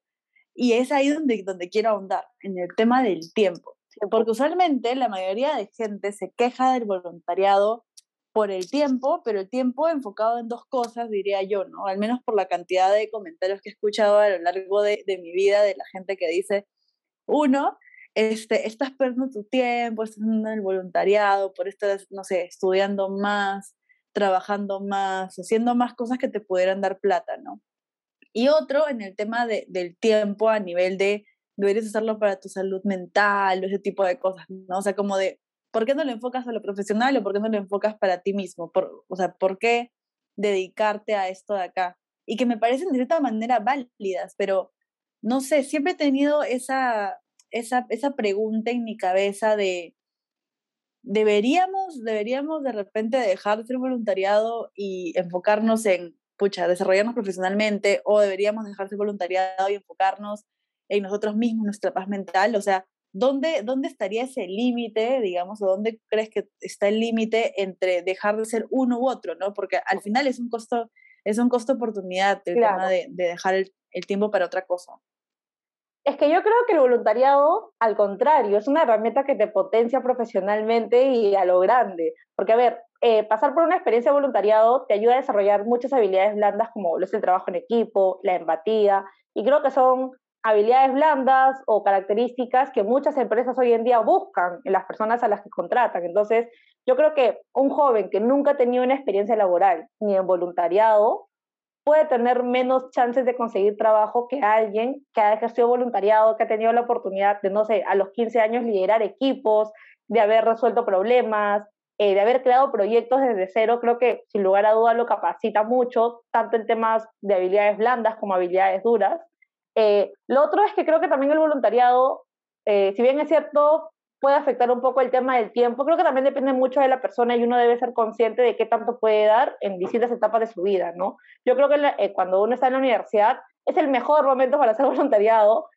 A: Y es ahí donde, donde quiero ahondar, en el tema del tiempo. Porque usualmente la mayoría de gente se queja del voluntariado por el tiempo, pero el tiempo enfocado en dos cosas, diría yo, ¿no? Al menos por la cantidad de comentarios que he escuchado a lo largo de, de mi vida de la gente que dice, uno, este, estás perdiendo tu tiempo, estás en el voluntariado, por estar, no sé, estudiando más, trabajando más, haciendo más cosas que te pudieran dar plata, ¿no? Y otro en el tema de, del tiempo a nivel de deberías usarlo para tu salud mental ese tipo de cosas, ¿no? O sea, como de, ¿por qué no lo enfocas a lo profesional o por qué no lo enfocas para ti mismo? Por, o sea, ¿por qué dedicarte a esto de acá? Y que me parecen de cierta manera válidas, pero no sé, siempre he tenido esa, esa, esa pregunta en mi cabeza de, ¿deberíamos, deberíamos de repente dejar de ser voluntariado y enfocarnos en, pucha, desarrollarnos profesionalmente o deberíamos dejar de ser voluntariado y enfocarnos en nosotros mismos, nuestra paz mental? O sea, ¿dónde, dónde estaría ese límite, digamos, o dónde crees que está el límite entre dejar de ser uno u otro, ¿no? Porque al final es un costo, es un costo oportunidad el tema de, de dejar el, el tiempo para otra cosa
B: Es que yo creo que el voluntariado, al contrario, es una herramienta que te potencia profesionalmente y a lo grande. Porque, a ver, eh, pasar por una experiencia de voluntariado te ayuda a desarrollar muchas habilidades blandas como es el trabajo en equipo, la empatía, y creo que son habilidades blandas o características que muchas empresas hoy en día buscan en las personas a las que contratan. Entonces, yo creo que un joven que nunca ha tenido una experiencia laboral ni en voluntariado puede tener menos chances de conseguir trabajo que alguien que ha ejercido voluntariado, que ha tenido la oportunidad de, no sé, a los 15 años liderar equipos, de haber resuelto problemas, eh, de haber creado proyectos desde cero. Creo que sin lugar a duda lo capacita mucho, tanto en temas de habilidades blandas como habilidades duras. Eh, lo otro es que creo que también el voluntariado, eh, si bien es cierto, puede afectar un poco el tema del tiempo, creo que también depende mucho de la persona y uno debe ser consciente de qué tanto puede dar en distintas etapas de su vida, ¿no? Yo creo que eh, cuando uno está en la universidad es el mejor momento para hacer voluntariado,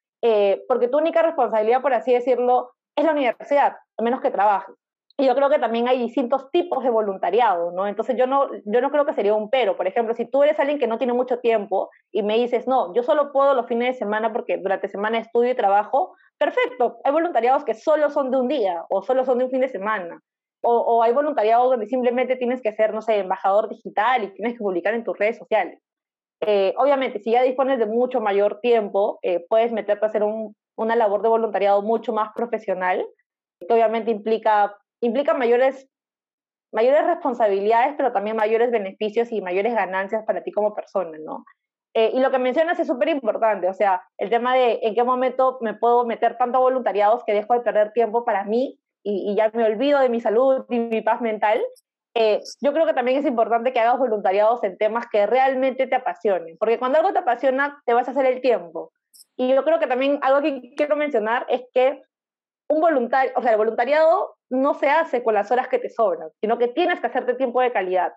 B: porque tu única responsabilidad, por así decirlo, es la universidad, a menos que trabajes. Y yo creo que también hay distintos tipos de voluntariado, ¿no? Entonces yo no, yo no creo que sería un pero. Por ejemplo, si tú eres alguien que no tiene mucho tiempo y me dices, no, yo solo puedo los fines de semana porque durante semana estudio y trabajo, perfecto. Hay voluntariados que solo son de un día o solo son de un fin de semana. O, o hay voluntariados donde simplemente tienes que ser, no sé, embajador digital y tienes que publicar en tus redes sociales. Eh, obviamente, si ya dispones de mucho mayor tiempo, eh, puedes meterte a hacer un, una labor de voluntariado mucho más profesional, que obviamente implica implica mayores, mayores responsabilidades, pero también mayores beneficios y mayores ganancias para ti como persona, ¿no? Eh, y lo que mencionas es súper importante, o sea, el tema de en qué momento me puedo meter tanto voluntariados que dejo de perder tiempo para mí y, ya me olvido de mi salud y mi paz mental. Eh, yo creo que también es importante que hagas voluntariados en temas que realmente te apasionen, porque cuando algo te apasiona, te vas a hacer el tiempo. Y yo creo que también algo que quiero mencionar es que un voluntario, o sea, el voluntariado no se hace con las horas que te sobran, sino que tienes que hacerte tiempo de calidad.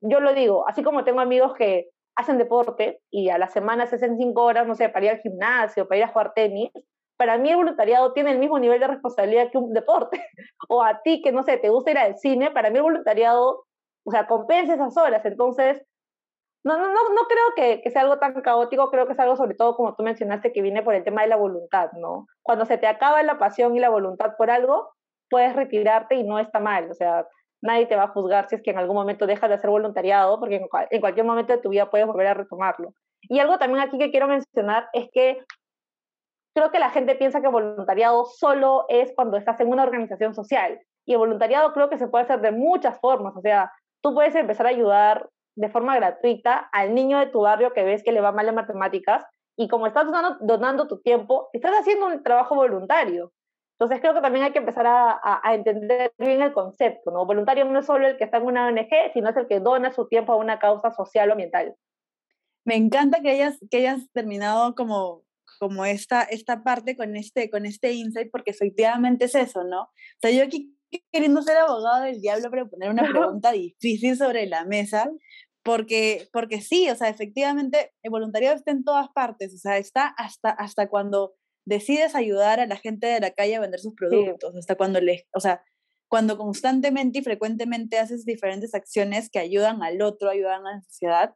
B: Yo lo digo, así como tengo amigos que hacen deporte y a la semana se hacen cinco horas, no sé, para ir al gimnasio, para ir a jugar tenis, para mí el voluntariado tiene el mismo nivel de responsabilidad que un deporte. o a ti que, no sé, te gusta ir al cine, para mí el voluntariado, o sea, compensa esas horas. Entonces, no, no, no, no creo que, que, sea algo tan caótico, creo que es algo sobre todo, como tú mencionaste, que viene por el tema de la voluntad, ¿no? Cuando se te acaba la pasión y la voluntad por algo, puedes retirarte y no está mal, o sea, nadie te va a juzgar si es que en algún momento dejas de hacer voluntariado, porque en, en cualquier momento de tu vida puedes volver a retomarlo. Y algo también aquí que quiero mencionar es que creo que la gente piensa que voluntariado solo es cuando estás en una organización social. Y el voluntariado creo que se puede hacer de muchas formas. O sea, tú puedes empezar a ayudar de forma gratuita al niño de tu barrio que ves que le va mal en matemáticas y como estás donando, tu tiempo, estás haciendo un trabajo voluntario. Entonces creo que también hay que empezar a, a, entender bien el concepto, ¿no? Voluntario no es solo el que está en una ONG, sino es el que dona su tiempo a una causa social o ambiental.
A: Me encanta que hayas, que hayas terminado como, como esta, esta parte con este, con este insight, porque efectivamente es eso, ¿no? O sea, yo aquí queriendo ser abogado del diablo para poner una pregunta difícil sobre la mesa, porque, porque sí, o sea, efectivamente el voluntariado está en todas partes, o sea, está hasta, hasta cuando decides ayudar a la gente de la calle a vender sus productos, hasta cuando les, o sea, cuando constantemente y frecuentemente haces diferentes acciones que ayudan al otro, ayudan a la sociedad.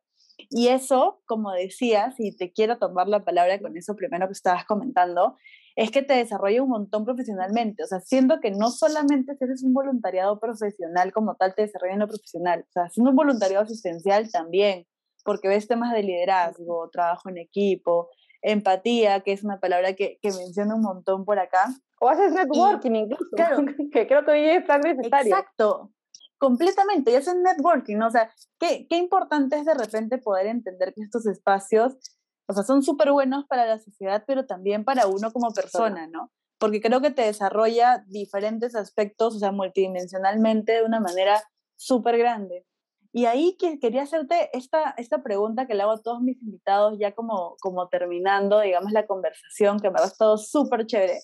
A: Y eso, como decías, y te quiero tomar la palabra con eso primero que estabas comentando, es que te desarrolla un montón profesionalmente. O sea, siendo que no solamente si haces un voluntariado profesional como tal, te desarrolla en lo profesional. O sea, haciendo un voluntariado asistencial también, porque ves temas de liderazgo, trabajo en equipo, empatía, que es una palabra que, que menciono un montón por acá.
B: O haces networking incluso, claro, que creo que hoy es tan necesario.
A: Exacto, completamente, y haces networking, ¿no? o sea, qué, qué importante es de repente poder entender que estos espacios o sea, son súper buenos para la sociedad, pero también para uno como persona, ¿no? Porque creo que te desarrolla diferentes aspectos, o sea, multidimensionalmente de una manera súper grande. Y ahí que quería hacerte esta, esta pregunta que le hago a todos mis invitados, ya como, como terminando, digamos, la conversación, que me ha estado súper chévere.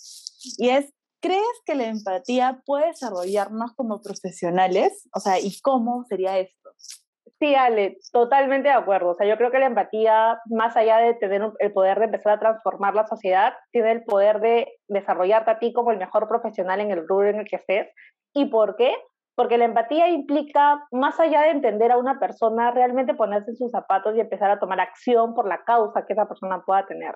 A: Y es, ¿crees que la empatía puede desarrollarnos como profesionales? O sea, ¿y cómo sería esto?
B: Sí, Ale, totalmente de acuerdo. O sea, yo creo que la empatía, más allá de tener el poder de empezar a transformar la sociedad, tiene el poder de desarrollarte a ti como el mejor profesional en el rubro en el que estés. ¿Y por qué? Porque la empatía implica, más allá de entender a una persona, realmente ponerse en sus zapatos y empezar a tomar acción por la causa que esa persona pueda tener.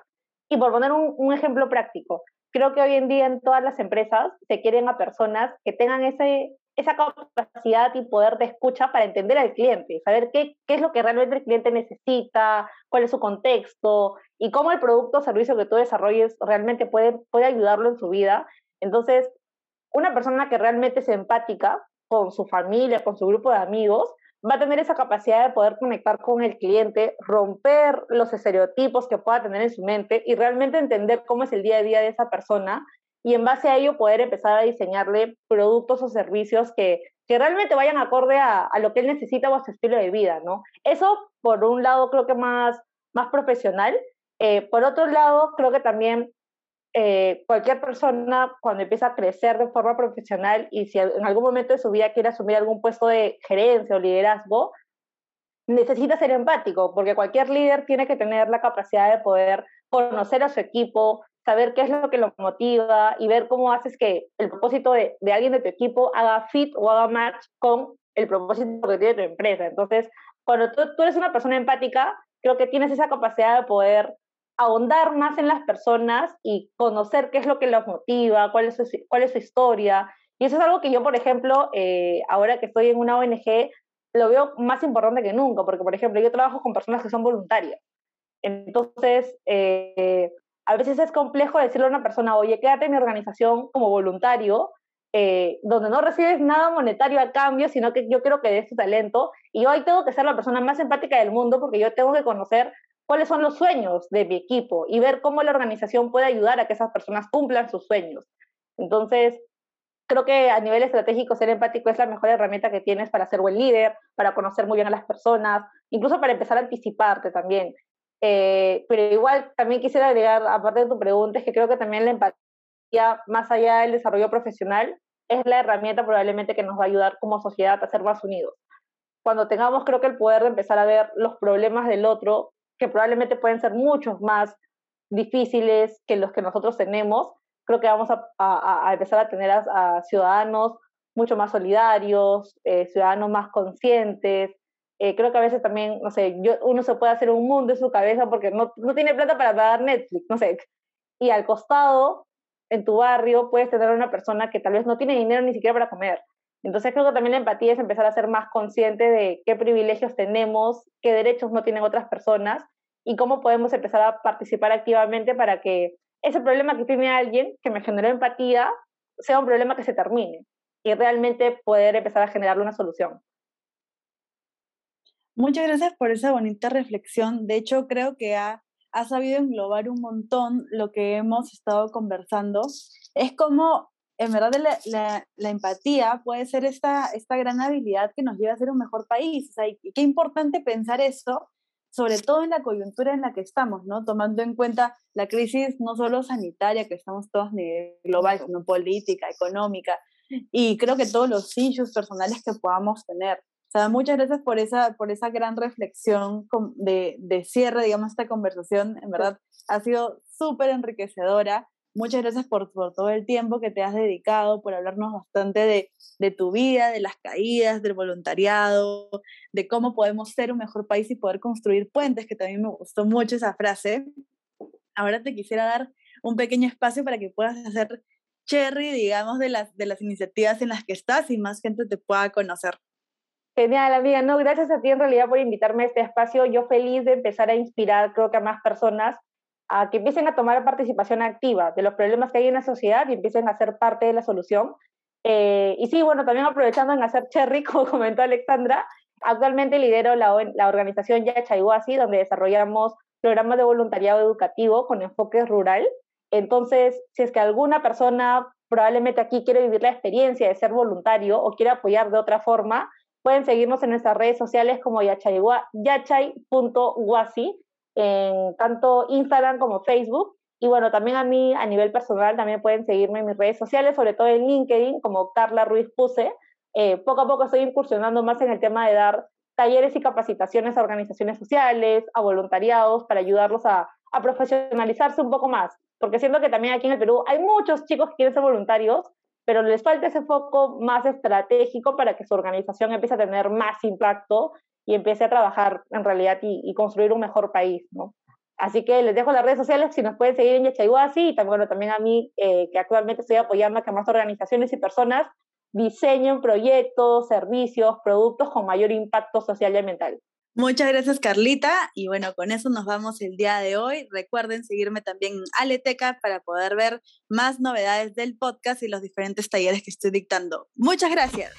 B: Y por poner un, un ejemplo práctico, creo que hoy en día en todas las empresas se quieren a personas que tengan ese, esa capacidad y poder de escucha para entender al cliente, saber qué, qué es lo que realmente el cliente necesita, cuál es su contexto y cómo el producto o servicio que tú desarrolles realmente puede, puede ayudarlo en su vida. Entonces, una persona que realmente es empática con su familia, con su grupo de amigos, va a tener esa capacidad de poder conectar con el cliente, romper los estereotipos que pueda tener en su mente y realmente entender cómo es el día a día de esa persona y en base a ello poder empezar a diseñarle productos o servicios que, que realmente vayan acorde a, a, lo que él necesita o a su estilo de vida, ¿no? Eso, por un lado, creo que más, más profesional. Eh, por otro lado, creo que también eh, cualquier persona cuando empieza a crecer de forma profesional y si en algún momento de su vida quiere asumir algún puesto de gerencia o liderazgo, necesita ser empático, porque cualquier líder tiene que tener la capacidad de poder conocer a su equipo, saber qué es lo que lo motiva y ver cómo haces que el propósito de, alguien de tu equipo haga fit o haga match con el propósito que tiene tu empresa. Entonces, cuando tú eres una persona empática, creo que tienes esa capacidad de poder ahondar más en las personas y conocer qué es lo que los motiva, cuál es su, cuál es su historia. Y eso es algo que yo, por ejemplo, eh, ahora que estoy en una ONG, lo veo más importante que nunca, porque, por ejemplo, yo trabajo con personas que son voluntarias. Entonces, eh, a veces es complejo decirle a una persona, oye, quédate en mi organización como voluntario, eh, donde no recibes nada monetario a cambio, sino que yo quiero que des tu talento. Y hoy tengo que ser la persona más empática del mundo porque yo tengo que conocer cuáles son los sueños de mi equipo y ver cómo la organización puede ayudar a que esas personas cumplan sus sueños. Entonces, creo que a nivel estratégico ser empático es la mejor herramienta que tienes para ser buen líder, para conocer muy bien a las personas, incluso para empezar a anticiparte también. Eh, pero igual también quisiera agregar, aparte de tu pregunta, es que creo que también la empatía, más allá del desarrollo profesional, es la herramienta probablemente que nos va a ayudar como sociedad a ser más unidos. Cuando tengamos, creo que el poder de empezar a ver los problemas del otro que probablemente pueden ser muchos más difíciles que los que nosotros tenemos, creo que vamos a, a, a empezar a tener a, ciudadanos mucho más solidarios, eh, ciudadanos más conscientes. Eh, creo que a veces también, no sé, yo, uno se puede hacer un mundo en su cabeza porque no, no tiene plata para pagar Netflix, no sé. Y al costado, en tu barrio, puedes tener una persona que tal vez no tiene dinero ni siquiera para comer. Entonces creo que también la empatía es empezar a ser más consciente de qué privilegios tenemos, qué derechos no tienen otras personas y cómo podemos empezar a participar activamente para que ese problema que tiene alguien que me generó empatía sea un problema que se termine y realmente poder empezar a generarle una solución.
A: Muchas gracias por esa bonita reflexión. De hecho, creo que ha, ha sabido englobar un montón lo que hemos estado conversando. Es como en verdad la, la, empatía puede ser esta, esta gran habilidad que nos lleva a ser un mejor país. O qué importante pensar eso, sobre todo en la coyuntura en la que estamos, ¿no? Tomando en cuenta la crisis no solo sanitaria, que estamos todos a nivel global, sino política, económica, y creo que todos los issues personales que podamos tener. O sea, muchas gracias por esa, por esa gran reflexión de, de cierre, digamos, esta conversación. En verdad, ha sido súper enriquecedora. Muchas gracias por, por, todo el tiempo que te has dedicado, por hablarnos bastante de, de, tu vida, de las caídas, del voluntariado, de cómo podemos ser un mejor país y poder construir puentes, que también me gustó mucho esa frase. Ahora te quisiera dar un pequeño espacio para que puedas hacer cherry, digamos, de las, de las iniciativas en las que estás y más gente te pueda conocer.
B: Genial, amiga. No, gracias a ti en realidad por invitarme a este espacio. Yo feliz de empezar a inspirar, creo que a más personas que empiecen a tomar participación activa de los problemas que hay en la sociedad y empiecen a ser parte de la solución. Eh, y sí, bueno, también aprovechando en hacer cherry, como comentó Alexandra, actualmente lidero la, la organización Yachaywasi, donde desarrollamos programas de voluntariado educativo con enfoque rural. Entonces, si es que alguna persona probablemente aquí quiere vivir la experiencia de ser voluntario o quiere apoyar de otra forma, pueden seguirnos en nuestras redes sociales como yachay.wasi en tanto Instagram como Facebook. Y bueno, también a mí a nivel personal también pueden seguirme en mis redes sociales, sobre todo en LinkedIn como Carla Ruiz Puse. Eh, poco a poco estoy incursionando más en el tema de dar talleres y capacitaciones a organizaciones sociales, a voluntariados, para ayudarlos a, a profesionalizarse un poco más. Porque siento que también aquí en el Perú hay muchos chicos que quieren ser voluntarios, pero les falta ese foco más estratégico para que su organización empiece a tener más impacto y empiece a trabajar en realidad y, y construir un mejor país, ¿no? Así que les dejo las redes sociales si nos pueden seguir en Yachayhuasi y también, bueno, también a mí, eh, que actualmente estoy apoyando a que más organizaciones y personas diseñen proyectos, servicios, productos con mayor impacto social y ambiental.
A: Muchas gracias, Carlita. Y bueno, con eso nos vamos el día de hoy. Recuerden seguirme también en Aleteca para poder ver más novedades del podcast y los diferentes talleres que estoy dictando. Muchas gracias.